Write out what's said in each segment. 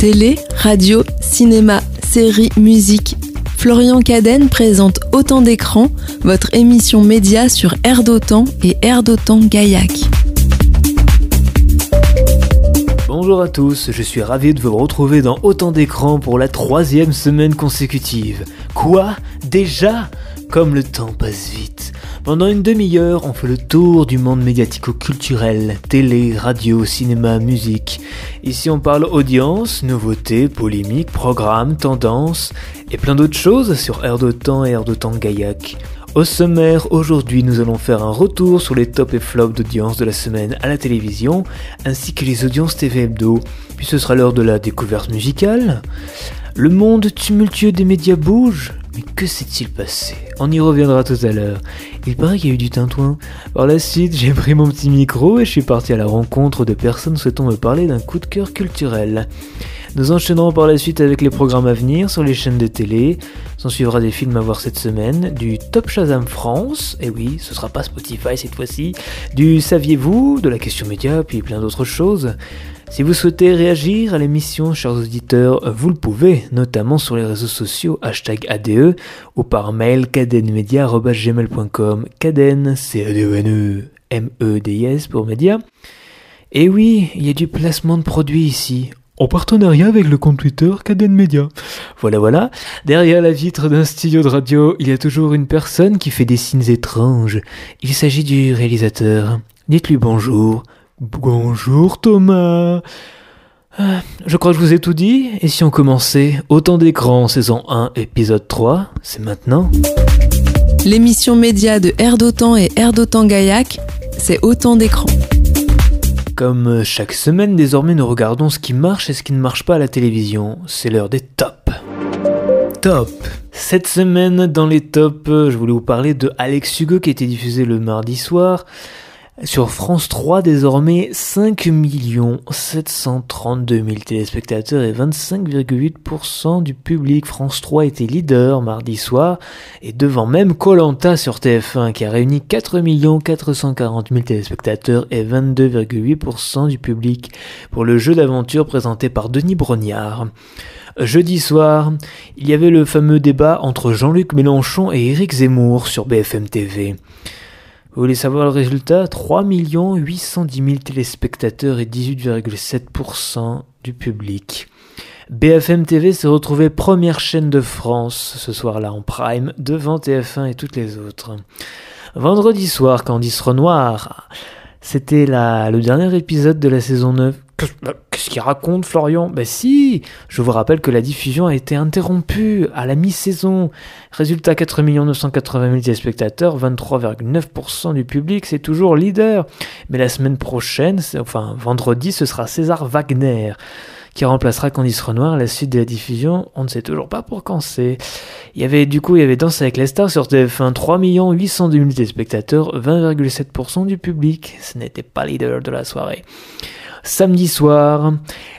Télé, radio, cinéma, séries, musique. Florian Cadenne présente Autant d'écrans, votre émission média sur Air d'Otan et Air d'Otan Gaillac. Bonjour à tous, je suis ravi de vous retrouver dans Autant d'écrans pour la troisième semaine consécutive. Quoi? Déjà? Comme le temps passe vite. Pendant une demi-heure, on fait le tour du monde médiatico-culturel, télé, radio, cinéma, musique. Ici, on parle audience, nouveautés, polémiques, programmes, tendances et plein d'autres choses sur Air de Temps et Air de Temps Gaillac. Au sommaire, aujourd'hui, nous allons faire un retour sur les tops et flops d'audience de la semaine à la télévision, ainsi que les audiences TV hebdo. Puis ce sera l'heure de la découverte musicale. Le monde tumultueux des médias bouge mais que s'est-il passé? On y reviendra tout à l'heure. Il paraît qu'il y a eu du tintouin. Par la suite, j'ai pris mon petit micro et je suis parti à la rencontre de personnes souhaitant me parler d'un coup de cœur culturel. Nous enchaînerons par la suite avec les programmes à venir sur les chaînes de télé. S'en suivra des films à voir cette semaine, du Top Shazam France, et oui, ce sera pas Spotify cette fois-ci, du Saviez-vous, de la question média, puis plein d'autres choses. Si vous souhaitez réagir à l'émission, chers auditeurs, vous le pouvez, notamment sur les réseaux sociaux, hashtag ADE, ou par mail cadenmedia.gmail.com, caden, c a d e n e m e d i s pour média. Et oui, il y a du placement de produits ici, en partenariat avec le compte Twitter Caden Media. Voilà, voilà. Derrière la vitre d'un studio de radio, il y a toujours une personne qui fait des signes étranges. Il s'agit du réalisateur. Dites-lui bonjour. Bonjour Thomas. Ah, je crois que je vous ai tout dit, et si on commençait Autant d'écran, saison 1, épisode 3, c'est maintenant. L'émission média de Air d'Otan et Air d'Otan Gaillac, c'est Autant d'écran. Comme chaque semaine, désormais nous regardons ce qui marche et ce qui ne marche pas à la télévision. C'est l'heure des tops. Top Cette semaine, dans les tops, je voulais vous parler de Alex Hugo qui a été diffusé le mardi soir. Sur France 3, désormais, 5 732 000 téléspectateurs et 25,8% du public. France 3 était leader mardi soir et devant même Colanta sur TF1 qui a réuni 4 440 000 téléspectateurs et 22,8% du public pour le jeu d'aventure présenté par Denis Brognard. Jeudi soir, il y avait le fameux débat entre Jean-Luc Mélenchon et Éric Zemmour sur BFM TV. Vous voulez savoir le résultat? 3 810 000 téléspectateurs et 18,7% du public. BFM TV s'est retrouvé première chaîne de France ce soir-là en prime, devant TF1 et toutes les autres. Vendredi soir, Candice Renoir, c'était le dernier épisode de la saison 9 Qu'est-ce qu'il raconte, Florian? Ben si Je vous rappelle que la diffusion a été interrompue à la mi-saison. Résultat 4 980 000 téléspectateurs, 23,9% du public, c'est toujours leader. Mais la semaine prochaine, enfin vendredi, ce sera César Wagner qui remplacera Candice Renoir à la suite de la diffusion. On ne sait toujours pas pour quand c'est. Il y avait du coup, il y avait Danse avec les stars sur TF1, 3 802 000 téléspectateurs, 20,7% du public. Ce n'était pas leader de la soirée. Samedi soir,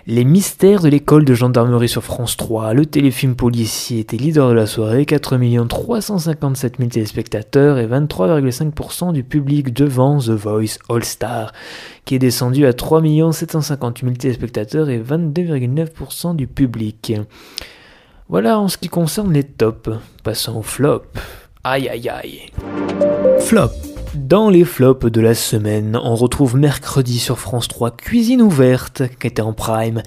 Les mystères de l'école de gendarmerie sur France 3, le téléfilm policier était leader de la soirée, 4 357 000 téléspectateurs et 23,5% du public devant The Voice All Star, qui est descendu à 3 750 000 téléspectateurs et 22,9% du public. Voilà en ce qui concerne les tops. Passons au flop. Aïe aïe aïe. Flop. Dans les flops de la semaine, on retrouve mercredi sur France 3 Cuisine ouverte, qui était en prime.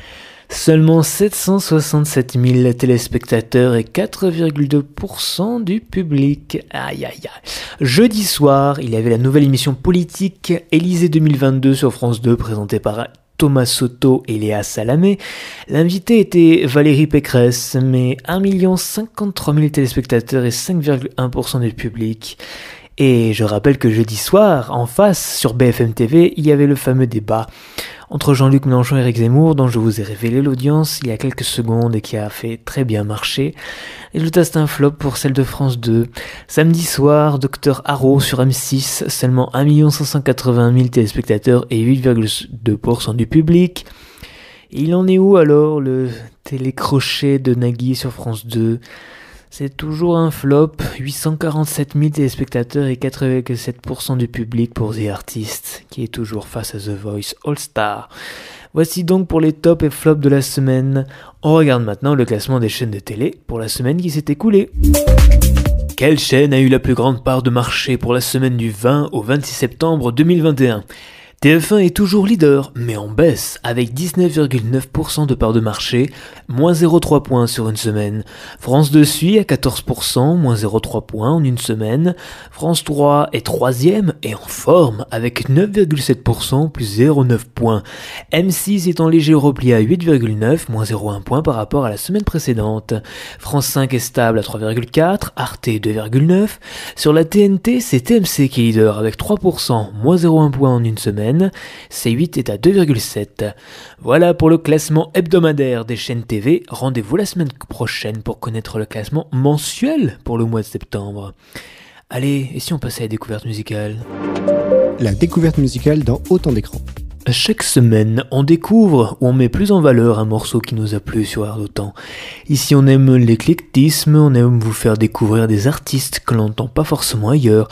Seulement 767 000 téléspectateurs et 4,2% du public. Aïe aïe aïe. Jeudi soir, il y avait la nouvelle émission politique Élysée 2022 sur France 2 présentée par Thomas Soto et Léa Salamé. L'invité était Valérie Pécresse, mais 1 53 000 téléspectateurs et 5,1% du public. Et je rappelle que jeudi soir, en face, sur BFM TV, il y avait le fameux débat entre Jean-Luc Mélenchon et Eric Zemmour, dont je vous ai révélé l'audience il y a quelques secondes et qui a fait très bien marcher. Résultat, c'est un flop pour celle de France 2. Samedi soir, Docteur Haro sur M6, seulement 1 580 000 téléspectateurs et 8,2% du public. il en est où alors le télécrochet de Nagui sur France 2 c'est toujours un flop, 847 000 téléspectateurs et 4,7% du public pour The Artist, qui est toujours face à The Voice All Star. Voici donc pour les tops et flops de la semaine. On regarde maintenant le classement des chaînes de télé pour la semaine qui s'est écoulée. Quelle chaîne a eu la plus grande part de marché pour la semaine du 20 au 26 septembre 2021 TF1 est toujours leader, mais en baisse, avec 19,9% de part de marché, moins 0,3 points sur une semaine. France 2 suit à 14%, moins 0,3 points en une semaine. France 3 est troisième et en forme, avec 9,7%, plus 0,9 points. M6 est en léger repli à 8,9, moins 0,1 points par rapport à la semaine précédente. France 5 est stable à 3,4, Arte 2,9. Sur la TNT, c'est TMC qui est leader, avec 3%, moins 0,1 points en une semaine. C8 est à 2,7. Voilà pour le classement hebdomadaire des chaînes TV. Rendez-vous la semaine prochaine pour connaître le classement mensuel pour le mois de septembre. Allez, et si on passait à la découverte musicale? La découverte musicale dans autant d'écrans. Chaque semaine, on découvre ou on met plus en valeur un morceau qui nous a plu sur Air d'Autant. Ici, on aime l'éclectisme, on aime vous faire découvrir des artistes que l'on n'entend pas forcément ailleurs.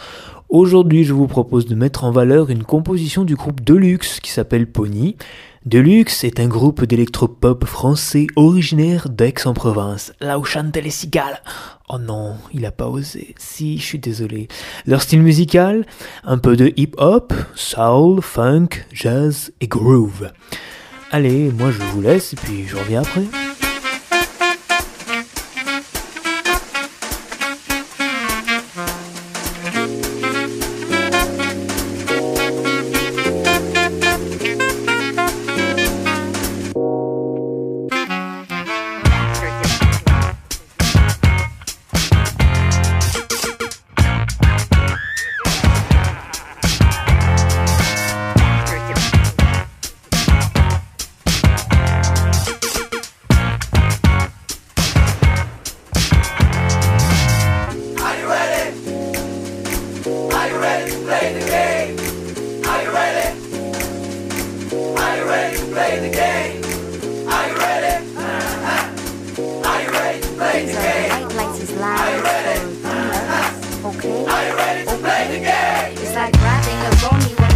Aujourd'hui, je vous propose de mettre en valeur une composition du groupe Deluxe qui s'appelle Pony. Deluxe est un groupe d'électropop français originaire d'Aix-en-Provence, là où chantent les cigales. Oh non, il a pas osé. Si, je suis désolé. Leur style musical, un peu de hip-hop, soul, funk, jazz et groove. Allez, moi je vous laisse et puis je reviens après. around me.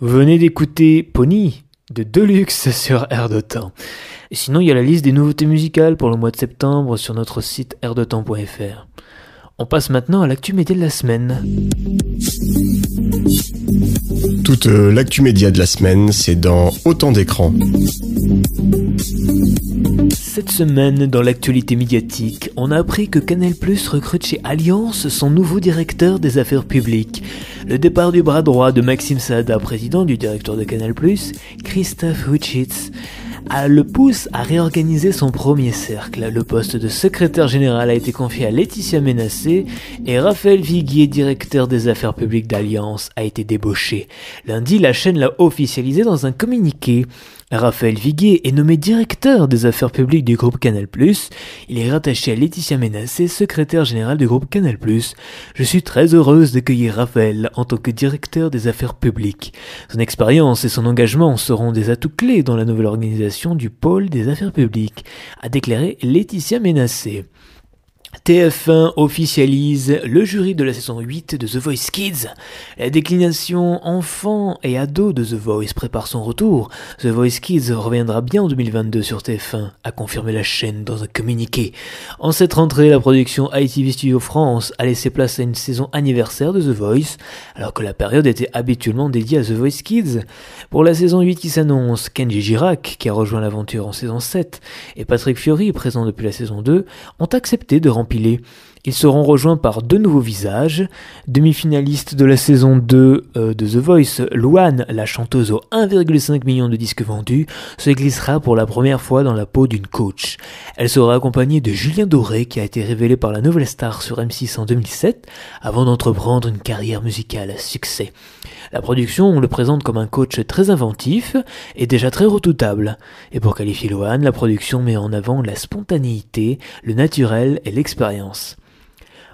Vous venez d'écouter Pony de Deluxe sur Air de Temps. Sinon, il y a la liste des nouveautés musicales pour le mois de septembre sur notre site airdetemps.fr. On passe maintenant à l'actu média de la semaine. Toute euh, l'actu média de la semaine, c'est dans Autant d'écrans. Cette semaine, dans l'actualité médiatique, on a appris que Canal Plus recrute chez Alliance son nouveau directeur des affaires publiques. Le départ du bras droit de Maxime Saada, président du directeur de Canal Plus, Christophe Wichitz, le pousse à réorganiser son premier cercle. Le poste de secrétaire général a été confié à Laetitia Ménassé et Raphaël Viguier, directeur des affaires publiques d'Alliance, a été débauché. Lundi, la chaîne l'a officialisé dans un communiqué. Raphaël Viguier est nommé directeur des affaires publiques du groupe Canal+. Il est rattaché à Laetitia Ménassé, secrétaire générale du groupe Canal+. Je suis très heureuse d'accueillir Raphaël en tant que directeur des affaires publiques. Son expérience et son engagement seront des atouts clés dans la nouvelle organisation du pôle des affaires publiques, a déclaré Laetitia Ménassé. TF1 officialise le jury de la saison 8 de The Voice Kids. La déclination enfants et ados de The Voice prépare son retour. The Voice Kids reviendra bien en 2022 sur TF1, a confirmé la chaîne dans un communiqué. En cette rentrée, la production ITV Studio France a laissé place à une saison anniversaire de The Voice, alors que la période était habituellement dédiée à The Voice Kids. Pour la saison 8 qui s'annonce, Kenji Girac, qui a rejoint l'aventure en saison 7, et Patrick Fiori, présent depuis la saison 2, ont accepté de remplir ils seront rejoints par deux nouveaux visages. Demi-finaliste de la saison 2 euh, de The Voice, Luan, la chanteuse aux 1,5 million de disques vendus, se glissera pour la première fois dans la peau d'une coach. Elle sera accompagnée de Julien Doré, qui a été révélé par la nouvelle star sur M6 en 2007, avant d'entreprendre une carrière musicale à succès. La production, on le présente comme un coach très inventif et déjà très redoutable. Et pour qualifier Lohan, la production met en avant la spontanéité, le naturel et l'expérience.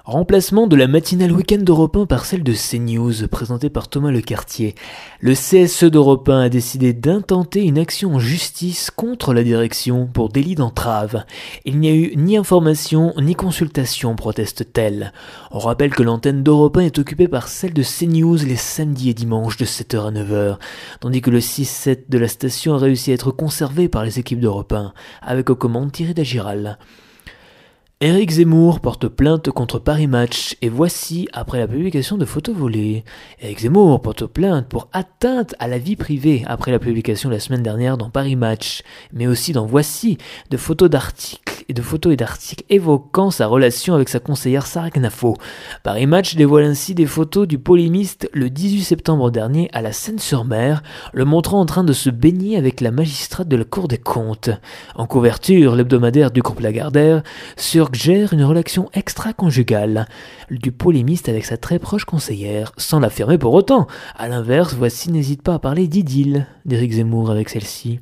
Remplacement de la matinale week-end d'Europe 1 par celle de CNews, présentée par Thomas Lecartier. Le CSE d'Europe 1 a décidé d'intenter une action en justice contre la direction pour délit d'entrave. Il n'y a eu ni information ni consultation, proteste-t-elle. On rappelle que l'antenne d'Europe 1 est occupée par celle de CNews les samedis et dimanches de 7h à 9h, tandis que le 6-7 de la station a réussi à être conservé par les équipes d'Europe 1, avec aux commandes Thierry Dagiral. Éric Zemmour porte plainte contre Paris Match et voici après la publication de photos volées. Éric Zemmour porte plainte pour atteinte à la vie privée après la publication la semaine dernière dans Paris Match, mais aussi dans Voici de photos d'articles de photos et d'articles évoquant sa relation avec sa conseillère Sarah Knafo. Paris Match dévoile ainsi des photos du polémiste le 18 septembre dernier à la Seine-sur-Mer, le montrant en train de se baigner avec la magistrate de la Cour des comptes. En couverture, l'hebdomadaire du groupe Lagardère sur gère une relation extra-conjugale du polémiste avec sa très proche conseillère, sans l'affirmer pour autant. À l'inverse, voici n'hésite pas à parler d'idylle d'Éric Zemmour avec celle-ci.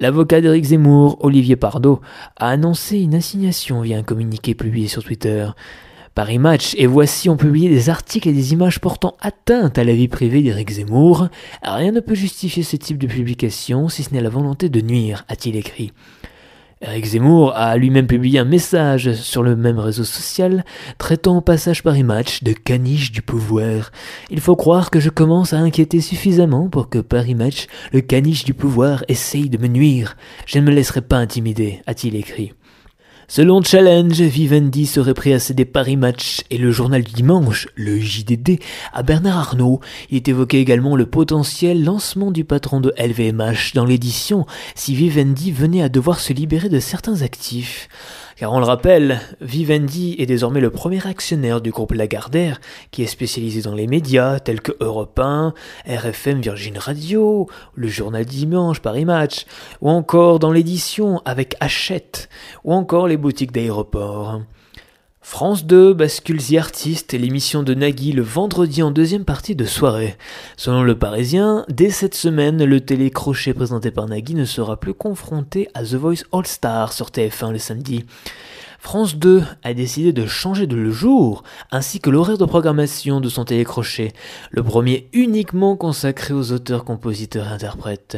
L'avocat d'Éric Zemmour, Olivier Pardo, a annoncé une assignation via un communiqué publié sur Twitter. Paris Match et Voici ont publié des articles et des images portant atteinte à la vie privée d'Éric Zemmour. Rien ne peut justifier ce type de publication si ce n'est la volonté de nuire, a-t-il écrit. Eric Zemmour a lui-même publié un message sur le même réseau social traitant au passage Paris Match de caniche du pouvoir. Il faut croire que je commence à inquiéter suffisamment pour que Paris Match, le caniche du pouvoir, essaye de me nuire. Je ne me laisserai pas intimider, a-t-il écrit. Selon Challenge, Vivendi serait prêt à céder Paris Match et le journal du dimanche, le JDD, à Bernard Arnault. Il est évoqué également le potentiel lancement du patron de LVMH dans l'édition si Vivendi venait à devoir se libérer de certains actifs. Car on le rappelle, Vivendi est désormais le premier actionnaire du groupe Lagardère, qui est spécialisé dans les médias tels que Europe 1, RFM Virgin Radio, le journal Dimanche, Paris Match, ou encore dans l'édition avec Hachette, ou encore les boutiques d'aéroport. France 2 bascule The Artist et l'émission de Nagui le vendredi en deuxième partie de soirée. Selon le Parisien, dès cette semaine, le télécrochet présenté par Nagui ne sera plus confronté à The Voice All Star sur TF1 le samedi. France 2 a décidé de changer de le jour, ainsi que l'horaire de programmation de son télécrochet, le premier uniquement consacré aux auteurs, compositeurs et interprètes.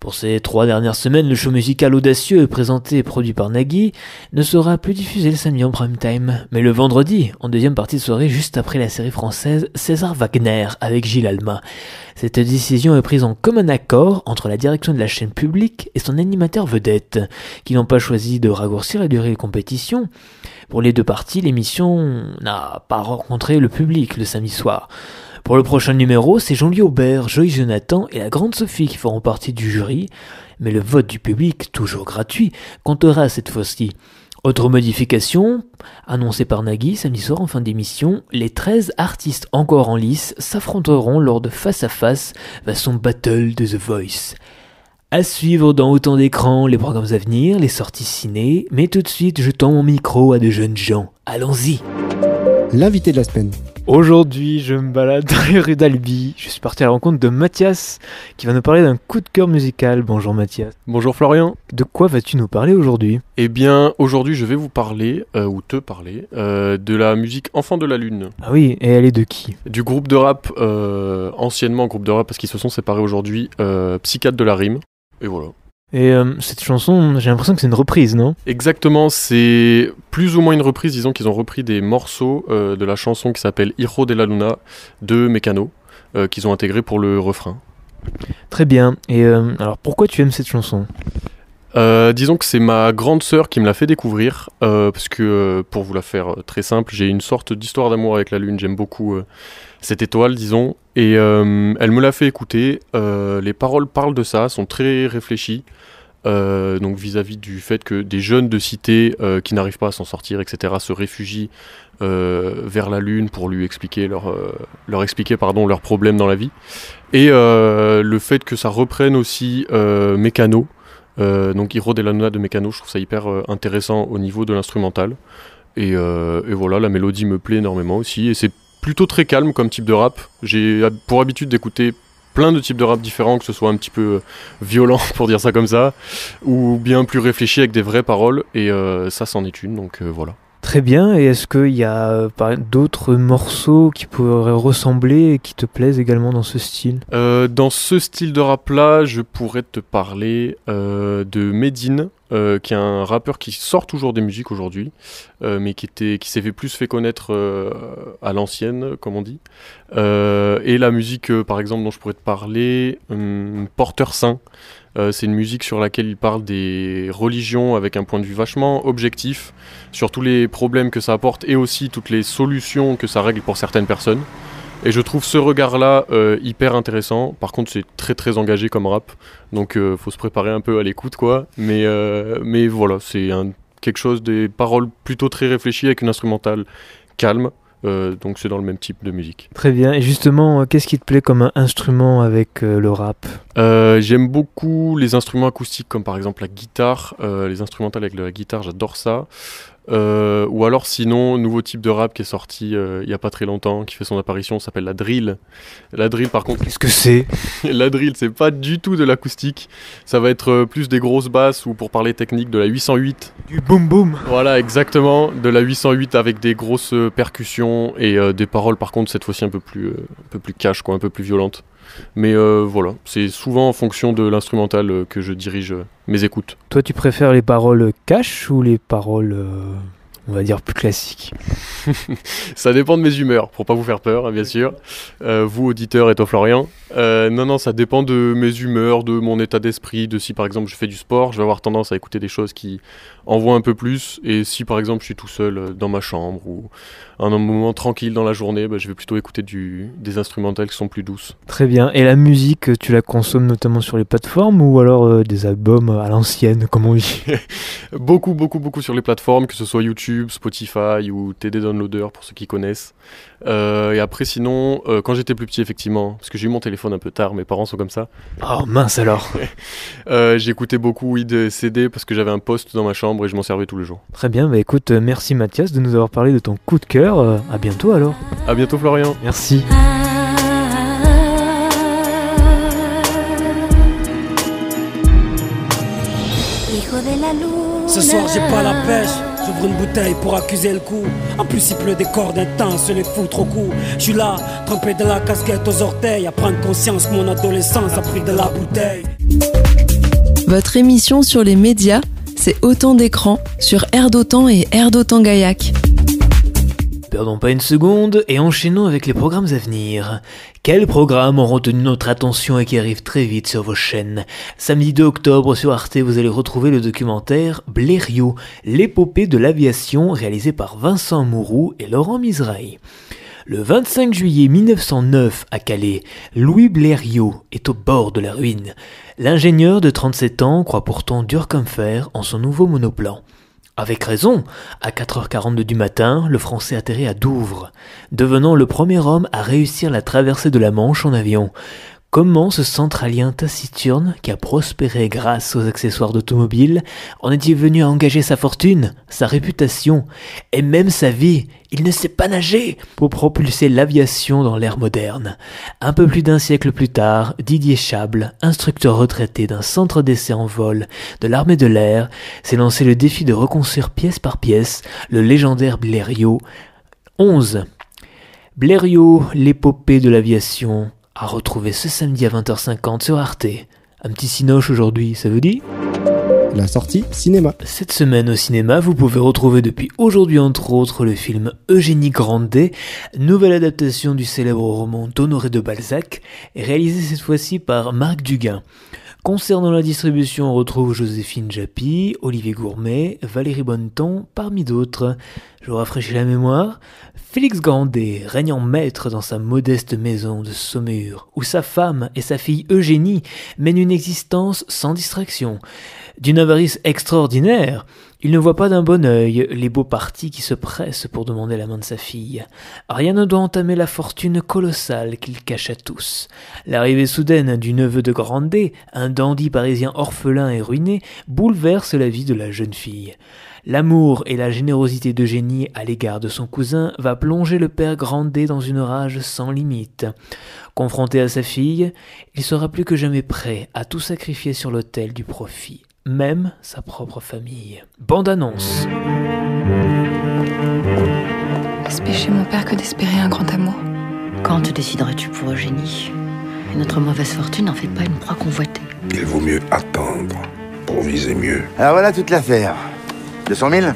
Pour ces trois dernières semaines, le show musical audacieux présenté et produit par Nagui ne sera plus diffusé le samedi en prime time, mais le vendredi, en deuxième partie de soirée, juste après la série française César Wagner avec Gilles Alma. Cette décision est prise en commun accord entre la direction de la chaîne publique et son animateur vedette, qui n'ont pas choisi de raccourcir la durée de compétition. Pour les deux parties, l'émission n'a pas rencontré le public le samedi soir. Pour le prochain numéro, c'est Jean-Louis Aubert, Joyce Jonathan et la grande Sophie qui feront partie du jury, mais le vote du public, toujours gratuit, comptera cette fois-ci. Autre modification, annoncée par Nagui samedi soir en fin d'émission, les 13 artistes encore en lice s'affronteront lors de face à face façon battle de The Voice. À suivre dans autant d'écrans les programmes à venir, les sorties ciné, mais tout de suite je tends mon micro à de jeunes gens. Allons-y L'invité de la semaine. Aujourd'hui, je me balade dans les rues d'Albi. Je suis parti à la rencontre de Mathias, qui va nous parler d'un coup de cœur musical. Bonjour Mathias. Bonjour Florian. De quoi vas-tu nous parler aujourd'hui? Eh bien, aujourd'hui, je vais vous parler, euh, ou te parler, euh, de la musique Enfant de la Lune. Ah oui, et elle est de qui? Du groupe de rap, euh, anciennement groupe de rap, parce qu'ils se sont séparés aujourd'hui, euh, Psychiatre de la Rime. Et voilà. Et euh, cette chanson, j'ai l'impression que c'est une reprise, non? Exactement, c'est plus ou moins une reprise. Disons qu'ils ont repris des morceaux euh, de la chanson qui s'appelle Hijo de la Luna de Mecano, euh, qu'ils ont intégré pour le refrain. Très bien. Et alors, pourquoi tu aimes cette chanson? Euh, disons que c'est ma grande sœur qui me l'a fait découvrir, euh, parce que euh, pour vous la faire très simple, j'ai une sorte d'histoire d'amour avec la lune. J'aime beaucoup cette étoile, disons, et euh, elle me l'a fait écouter. Euh, les paroles parlent de ça, sont très réfléchies. euh, donc vis-à-vis du fait que des jeunes de cité qui n'arrivent pas à s'en sortir, etc., se réfugient vers la lune pour lui expliquer leur, leur expliquer pardon leurs problèmes dans la vie, et le fait que ça reprenne aussi Mécano, donc Hiro de la Luna de Mécano, je trouve ça hyper intéressant au niveau de l'instrumental. Et, et voilà, la mélodie me plaît énormément aussi. Et c'est plutôt très calme comme type de rap. J'ai pour habitude d'écouter plein de types de rap différents, que ce soit un petit peu euh, violent pour dire ça comme ça, ou bien plus réfléchi avec des vraies paroles. Et euh, ça, c'en est une, donc euh, voilà. Très bien. Et est-ce qu'il y a euh, d'autres morceaux qui pourraient ressembler et qui te plaisent également dans ce style? Euh, dans ce style de rap là, je pourrais te parler euh, de Medine, qui est un rappeur qui sort toujours des musiques aujourd'hui, mais qui qui s'est fait plus fait connaître à l'ancienne, comme on dit. Et la musique, par exemple, dont je pourrais te parler, hum, Porteur Saint. Euh, c'est une musique sur laquelle il parle des religions avec un point de vue vachement objectif sur tous les problèmes que ça apporte et aussi toutes les solutions que ça règle pour certaines personnes. Et je trouve ce regard-là euh, hyper intéressant. Par contre, c'est très très engagé comme rap, donc euh, faut se préparer un peu à l'écoute, quoi. Mais euh, mais voilà, c'est quelque chose des paroles plutôt très réfléchies avec une instrumentale calme. Euh, donc c'est dans le même type de musique. Très bien. Et justement, euh, qu'est-ce qui te plaît comme un instrument avec euh, le rap Euh, J'aime beaucoup les instruments acoustiques, comme par exemple la guitare, les instrumentales avec la guitare, j'adore ça. Euh, ou alors sinon, nouveau type de rap qui est sorti euh, il y a pas très longtemps, qui fait son apparition, s'appelle la drill. La drill, par contre, Qu'est-ce que c'est? La drill, c'est pas du tout de l'acoustique. Ça va être euh, plus des grosses basses ou pour parler technique de la 808. Du boom boom. Voilà, exactement, de la 808 avec des grosses percussions et des paroles par contre cette fois-ci un peu plus un peu plus cash quoi, un peu plus violentes. Mais euh, voilà, c'est souvent en fonction de l'instrumental euh, que je dirige euh, mes écoutes. Toi, tu préfères les paroles cash ou les paroles, on va dire, plus classiques Ça dépend de mes humeurs, pour pas vous faire peur, hein, bien sûr. Euh, vous, auditeurs, et toi, Florian. Euh, non, non, ça dépend de mes humeurs, de mon état d'esprit, de si par exemple je fais du sport, je vais avoir tendance à écouter des choses qui envoient un peu plus. Et si par exemple je suis tout seul euh, dans ma chambre ou un moment tranquille dans la journée, bah, je vais plutôt écouter du, des instrumentales qui sont plus douces. Très bien. Et la musique, tu la consommes notamment sur les plateformes ou alors euh, des albums à l'ancienne, comme on dit? Beaucoup, beaucoup, beaucoup sur les plateformes, que ce soit YouTube, Spotify ou TD Downloader pour ceux qui connaissent. Euh, et après, sinon, euh, quand j'étais plus petit, effectivement, parce que j'ai eu mon téléphone un peu tard, mes parents sont comme ça, Oh mince alors. euh, j'écoutais beaucoup oui, de CD parce que j'avais un poste dans ma chambre et je m'en servais tous les jours. Très bien. Bah écoute, merci Mathias de nous avoir parlé de ton coup de cœur. Euh, à bientôt alors. À bientôt, Florian. Merci. Ce soir j'ai pas la pêche, Votre émission sur les médias, c'est autant d'écrans sur Air d'Otan et Air d'Otan Gaillac. Perdons pas une seconde et enchaînons avec les programmes à venir. Quels programmes ont retenu notre attention et qui arrivent très vite sur vos chaînes? Samedi 2 octobre sur Arte, vous allez retrouver le documentaire Blériot, l'épopée de l'aviation réalisé par Vincent Mourou et Laurent Misraï. Le 25 juillet 1909 à Calais, Louis Blériot est au bord de la ruine. L'ingénieur de 37 ans croit pourtant dur comme fer en son nouveau monoplan. Avec raison, à 4h42 du matin, le Français atterrit à Douvres, devenant le premier homme à réussir la traversée de la Manche en avion. Comment ce centralien taciturne, qui a prospéré grâce aux accessoires d'automobile, en est-il venu à engager sa fortune, sa réputation, et même sa vie? Il ne sait pas nager pour propulser l'aviation dans l'ère moderne. Un peu plus d'un siècle plus tard, Didier Chable, instructeur retraité d'un centre d'essai en vol de l'armée de l'air, s'est lancé le défi de reconstruire pièce par pièce le légendaire Blériot. 11. Blériot, l'épopée de l'aviation, à retrouver ce samedi à 20h50 sur Arte. Un petit cinoche aujourd'hui, ça vous dit? La sortie cinéma. Cette semaine au cinéma, vous pouvez retrouver depuis aujourd'hui entre autres le film Eugénie Grandet, nouvelle adaptation du célèbre roman d'Honoré de Balzac, réalisé cette fois-ci par Marc Duguin. Concernant la distribution, on retrouve Joséphine Japy, Olivier Gourmet, Valérie Bonneton, parmi d'autres. Je rafraîchis la mémoire. Félix Grandet en maître dans sa modeste maison de Saumur, où sa femme et sa fille Eugénie mènent une existence sans distraction. D'une avarice extraordinaire, il ne voit pas d'un bon œil les beaux partis qui se pressent pour demander la main de sa fille. Rien ne doit entamer la fortune colossale qu'il cache à tous. L'arrivée soudaine du neveu de Grandet, un dandy parisien orphelin et ruiné, bouleverse la vie de la jeune fille. L'amour et la générosité d'Eugénie à l'égard de son cousin va plonger le père Grandet dans une rage sans limite. Confronté à sa fille, il sera plus que jamais prêt à tout sacrifier sur l'autel du profit même sa propre famille. Bande annonce. Est-ce mon père que d'espérer un grand amour? Quand te décideras-tu pour Eugénie? Et notre mauvaise fortune n'en fait pas une proie convoitée. Il vaut mieux attendre pour viser mieux. Alors voilà toute l'affaire. 200 000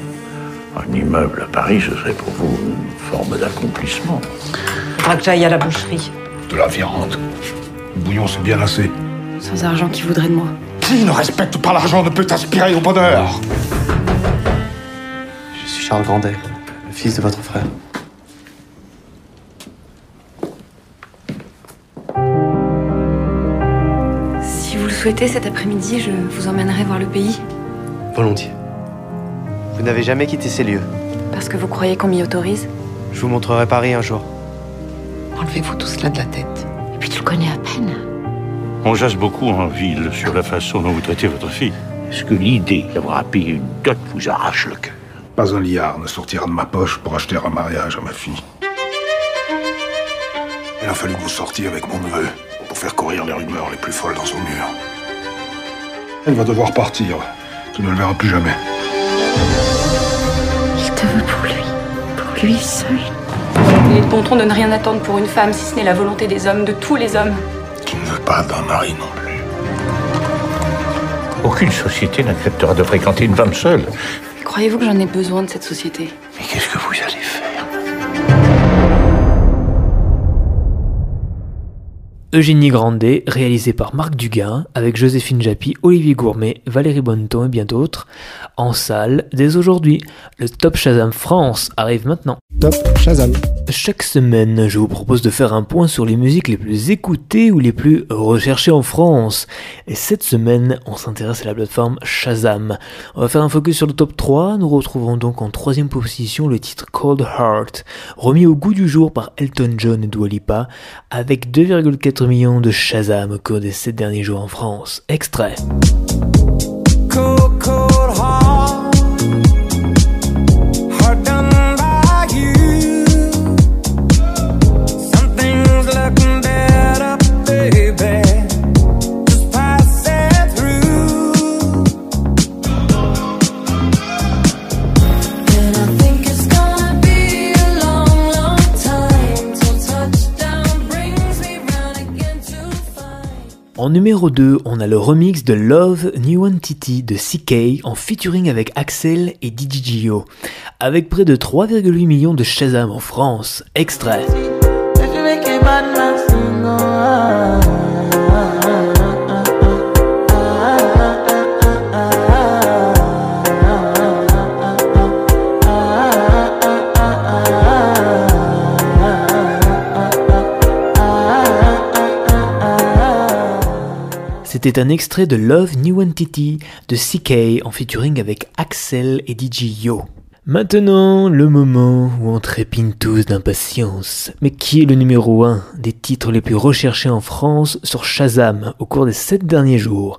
Un immeuble à Paris, ce serait pour vous une forme d'accomplissement. Faudra que j'aille à la boucherie. De la viande. Le bouillon, c'est bien assez. Sans argent, qui voudrait de moi Qui ne respecte pas l'argent ne peut aspirer au bonheur Je suis Charles Grandet, le fils de votre frère. Si vous le souhaitez, cet après-midi, je vous emmènerai voir le pays. Volontiers. Vous n'avez jamais quitté ces lieux. Parce que vous croyez qu'on m'y autorise Je vous montrerai Paris un jour. Enlevez-vous tout cela de la tête. Et puis tu le connais à peine. On jase beaucoup en ville sur la façon dont vous traitez votre fille. Est-ce que l'idée d'avoir à payer une dot vous arrache le cœur? Pas un liard ne sortira de ma poche pour acheter un mariage à ma fille. Il a fallu que vous sortiez avec mon neveu pour faire courir les rumeurs les plus folles dans son mur. Elle va devoir partir. Tu ne le verras plus jamais. Il te veut pour lui. Pour lui seul. Il est de bon ton de ne rien attendre pour une femme, si ce n'est la volonté des hommes, de tous les hommes. Veux pas d'un mari non plus. Aucune société n'acceptera de fréquenter une femme seule. Croyez-vous que j'en ai besoin de cette société? Mais qu'est-ce que vous allez faire? Eugénie Grandet, réalisé par Marc Duguin, avec Joséphine Japy, Olivier Gourmet, Valérie Bonneton et bien d'autres, en salle dès aujourd'hui. Le Top Shazam France arrive maintenant. Top Shazam. Chaque semaine, je vous propose de faire un point sur les musiques les plus écoutées ou les plus recherchées en France. Et cette semaine, on s'intéresse à la plateforme Shazam. On va faire un focus sur le top 3. Nous retrouvons donc en troisième position le titre Cold Heart, remis au goût du jour par Elton John et Dua Lipa, avec 2,4 millions de Shazam au cours des 7 derniers jours en France. Extrait. En numéro 2, on a le remix de Love New Entity de CK en featuring avec Axel et DJGO. Avec près de 3,8 millions de Shazam en France. Extrait. C'était un extrait de Love New Entity de CK en featuring avec Axel et DJ Yo. Maintenant, le moment où on trépigne tous d'impatience. Mais qui est le numéro 1 des titres les plus recherchés en France sur Shazam au cours des 7 derniers jours?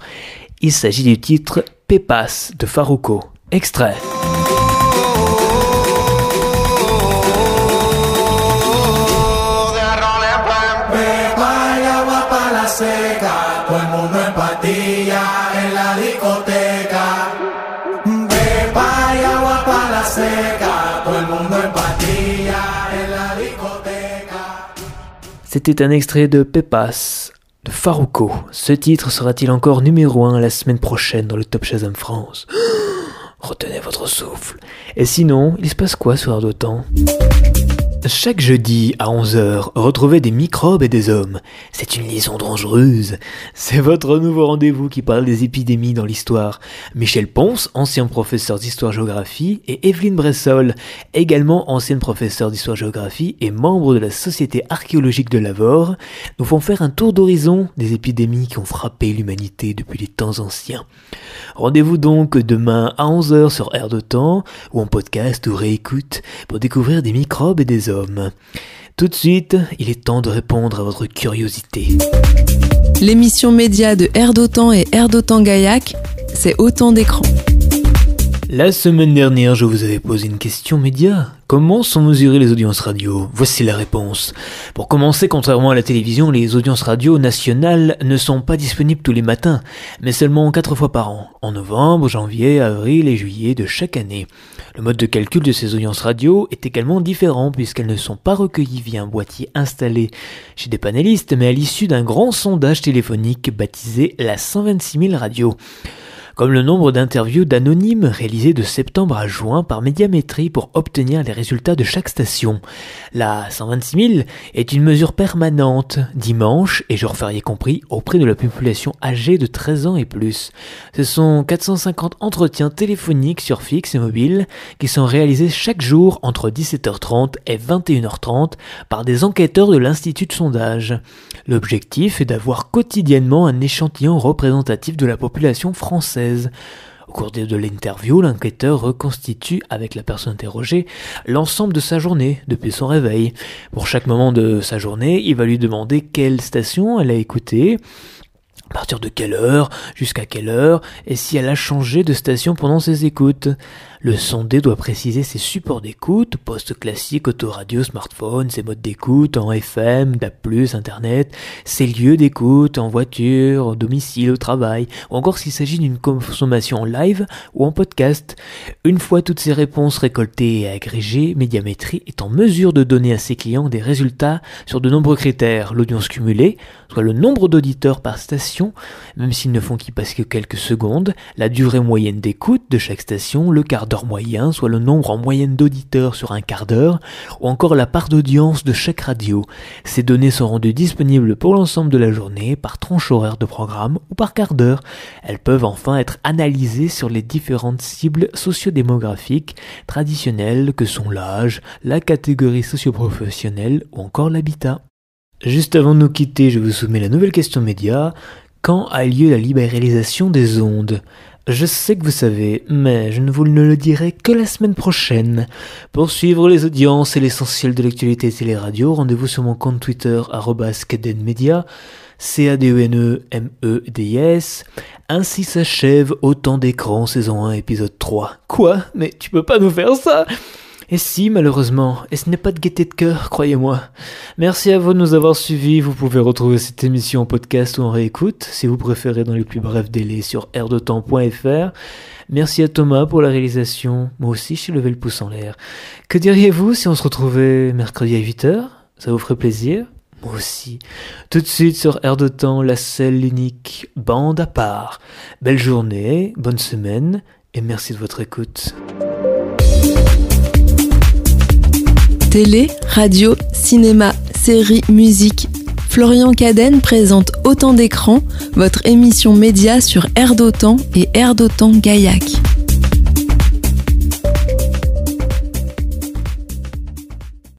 Il s'agit du titre Pépas de Farouko. Extrait. C'était un extrait de Pépas de Farouko. Ce titre sera-t-il encore numéro 1 la semaine prochaine dans le Top Shazam France? Retenez votre souffle. Et sinon, il se passe quoi Air de Temps chaque jeudi à 11h, retrouvez des microbes et des hommes. C'est une liaison dangereuse. C'est votre nouveau rendez-vous qui parle des épidémies dans l'histoire. Michel Ponce, ancien professeur d'histoire-géographie, et Evelyne Bressol, également ancienne professeure d'histoire-géographie et membre de la Société archéologique de Lavore, nous font faire un tour d'horizon des épidémies qui ont frappé l'humanité depuis les temps anciens. Rendez-vous donc demain à 11h sur Air de Temps, ou en podcast ou réécoute, pour découvrir des microbes et des hommes. Tout de suite, il est temps de répondre à votre curiosité. L'émission média de Air d'Otan et Air d'Otan Gaillac, c'est autant d'écrans. La semaine dernière, je vous avais posé une question média. Comment sont mesurées les audiences radio? Voici la réponse. Pour commencer, contrairement à la télévision, les audiences radio nationales ne sont pas disponibles tous les matins, mais seulement 4 fois par an, en novembre, janvier, avril et juillet de chaque année. Le mode de calcul de ces audiences radio est également différent puisqu'elles ne sont pas recueillies via un boîtier installé chez des panélistes, mais à l'issue d'un grand sondage téléphonique baptisé la 126 000 radio comme le nombre d'interviews d'anonymes réalisées de septembre à juin par médiamétrie pour obtenir les résultats de chaque station. La 126 000 est une mesure permanente, dimanche et jour férié compris, auprès de la population âgée de 13 ans et plus. Ce sont 450 entretiens téléphoniques sur fixe et mobile qui sont réalisés chaque jour entre 17h30 et 21h30 par des enquêteurs de l'Institut de sondage. L'objectif est d'avoir quotidiennement un échantillon représentatif de la population française. Au cours de l'interview, l'enquêteur reconstitue avec la personne interrogée l'ensemble de sa journée depuis son réveil. Pour chaque moment de sa journée, il va lui demander quelle station elle a écouté, à partir de quelle heure, jusqu'à quelle heure, et si elle a changé de station pendant ses écoutes. Le sondé doit préciser ses supports d'écoute, poste classique, autoradio, smartphone, ses modes d'écoute en FM, DAB+, Internet, ses lieux d'écoute en voiture, au domicile, au travail, ou encore s'il s'agit d'une consommation en live ou en podcast. Une fois toutes ces réponses récoltées et agrégées, Médiamétrie est en mesure de donner à ses clients des résultats sur de nombreux critères, l'audience cumulée, soit le nombre d'auditeurs par station, même s'ils ne font qu'y passer que quelques secondes, la durée moyenne d'écoute de chaque station, le quart soit le nombre en moyenne d'auditeurs sur un quart d'heure, ou encore la part d'audience de chaque radio. Ces données sont rendues disponibles pour l'ensemble de la journée, par tranche horaire de programme ou par quart d'heure. Elles peuvent enfin être analysées sur les différentes cibles sociodémographiques traditionnelles que sont l'âge, la catégorie socioprofessionnelle ou encore l'habitat. Juste avant de nous quitter, je vous soumets la nouvelle question média. Quand a lieu la libéralisation des ondes? Je sais que vous savez, mais je ne vous ne le dirai que la semaine prochaine. Pour suivre les audiences et l'essentiel de l'actualité télé-radio, rendez-vous sur mon compte Twitter, cadenmedia, C-A-D-E-N-E-M-E-D-I-S. Ainsi s'achève Autant d'écran, saison 1, épisode 3. Quoi? Mais tu peux pas nous faire ça? Et si, malheureusement, et ce n'est pas de gaieté de cœur, croyez-moi. Merci à vous de nous avoir suivis. Vous pouvez retrouver cette émission en podcast ou en réécoute, si vous préférez dans les plus brefs délais sur airdetemps.fr. Merci à Thomas pour la réalisation. Moi aussi, j'ai levé le pouce en l'air. Que diriez-vous si on se retrouvait mercredi à 8h Ça vous ferait plaisir? Aussi. Tout de suite sur Air de Temps, la seule unique bande à part. Belle journée, bonne semaine et merci de votre écoute. Télé, radio, cinéma, série, musique. Florian Cadenne présente Autant d'écrans, votre émission média sur Air d'Otan et Air d'Otan Gaillac.